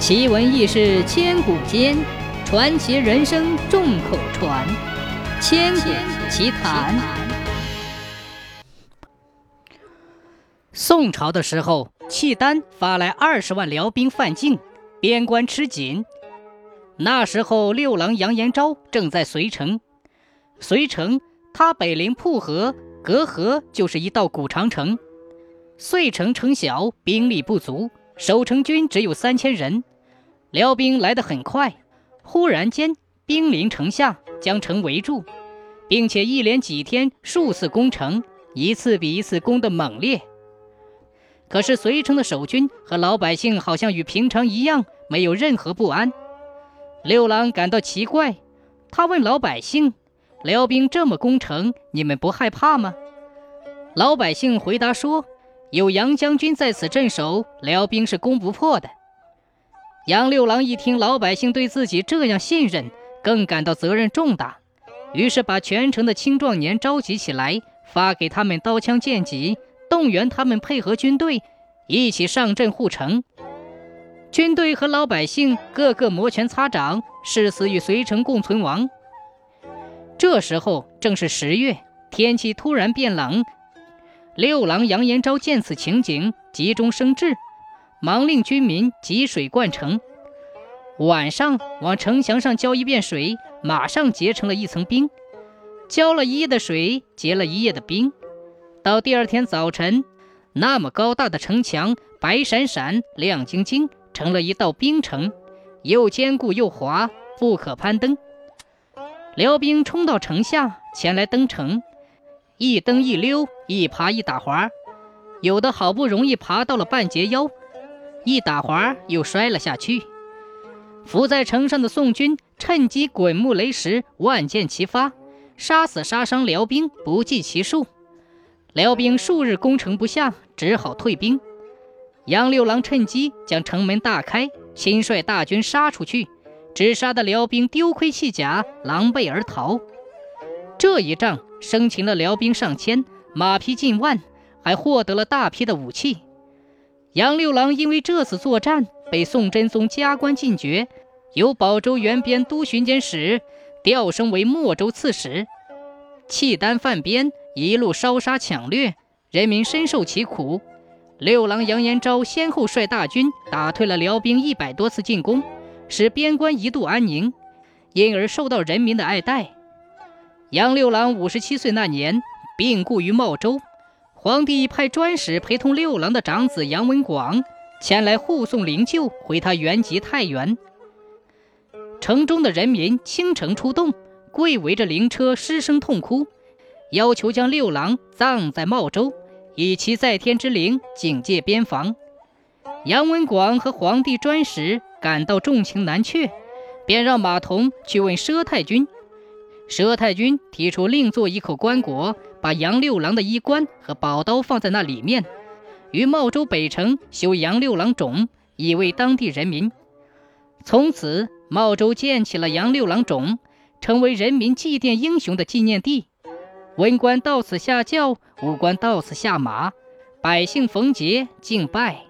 奇闻异事千古间，传奇人生众口传。千古奇谈。宋朝的时候，契丹发来二十万辽兵犯境，边关吃紧。那时候，六郎杨延昭正在随城。随城，他北临蒲河，隔河就是一道古长城。遂城城小，兵力不足，守城军只有三千人。辽兵来得很快，忽然间兵临城下，将城围住，并且一连几天数次攻城，一次比一次攻得猛烈。可是随城的守军和老百姓好像与平常一样，没有任何不安。六郎感到奇怪，他问老百姓：“辽兵这么攻城，你们不害怕吗？”老百姓回答说：“有杨将军在此镇守，辽兵是攻不破的。”杨六郎一听老百姓对自己这样信任，更感到责任重大，于是把全城的青壮年召集起来，发给他们刀枪剑戟，动员他们配合军队，一起上阵护城。军队和老百姓个个摩拳擦掌，誓死与随城共存亡。这时候正是十月，天气突然变冷。六郎杨延昭见此情景，急中生智。忙令军民汲水灌城，晚上往城墙上浇一遍水，马上结成了一层冰。浇了一夜的水，结了一夜的冰。到第二天早晨，那么高大的城墙白闪闪、亮晶晶，成了一道冰城，又坚固又滑，不可攀登。辽兵冲到城下，前来登城，一蹬一溜，一爬一打滑，有的好不容易爬到了半截腰。一打滑，又摔了下去。伏在城上的宋军趁机滚木雷石，万箭齐发，杀死杀伤辽兵不计其数。辽兵数日攻城不下，只好退兵。杨六郎趁机将城门大开，亲率大军杀出去，只杀得辽兵丢盔弃甲，狼狈而逃。这一仗生擒了辽兵上千，马匹近万，还获得了大批的武器。杨六郎因为这次作战被宋真宗加官进爵，由保州原边都巡检使调升为莫州刺史。契丹犯边，一路烧杀抢掠，人民深受其苦。六郎杨延昭先后率大军打退了辽兵一百多次进攻，使边关一度安宁，因而受到人民的爱戴。杨六郎五十七岁那年病故于茂州。皇帝派专使陪同六郎的长子杨文广前来护送灵柩回他原籍太原。城中的人民倾城出动，跪围着灵车失声痛哭，要求将六郎葬在茂州，以其在天之灵警戒边防。杨文广和皇帝专使感到重情难却，便让马童去问佘太君。佘太君提出另做一口棺椁。把杨六郎的衣冠和宝刀放在那里面，于茂州北城修杨六郎冢，以慰当地人民。从此，茂州建起了杨六郎冢，成为人民祭奠英雄的纪念地。文官到此下轿，武官到此下马，百姓逢节敬拜。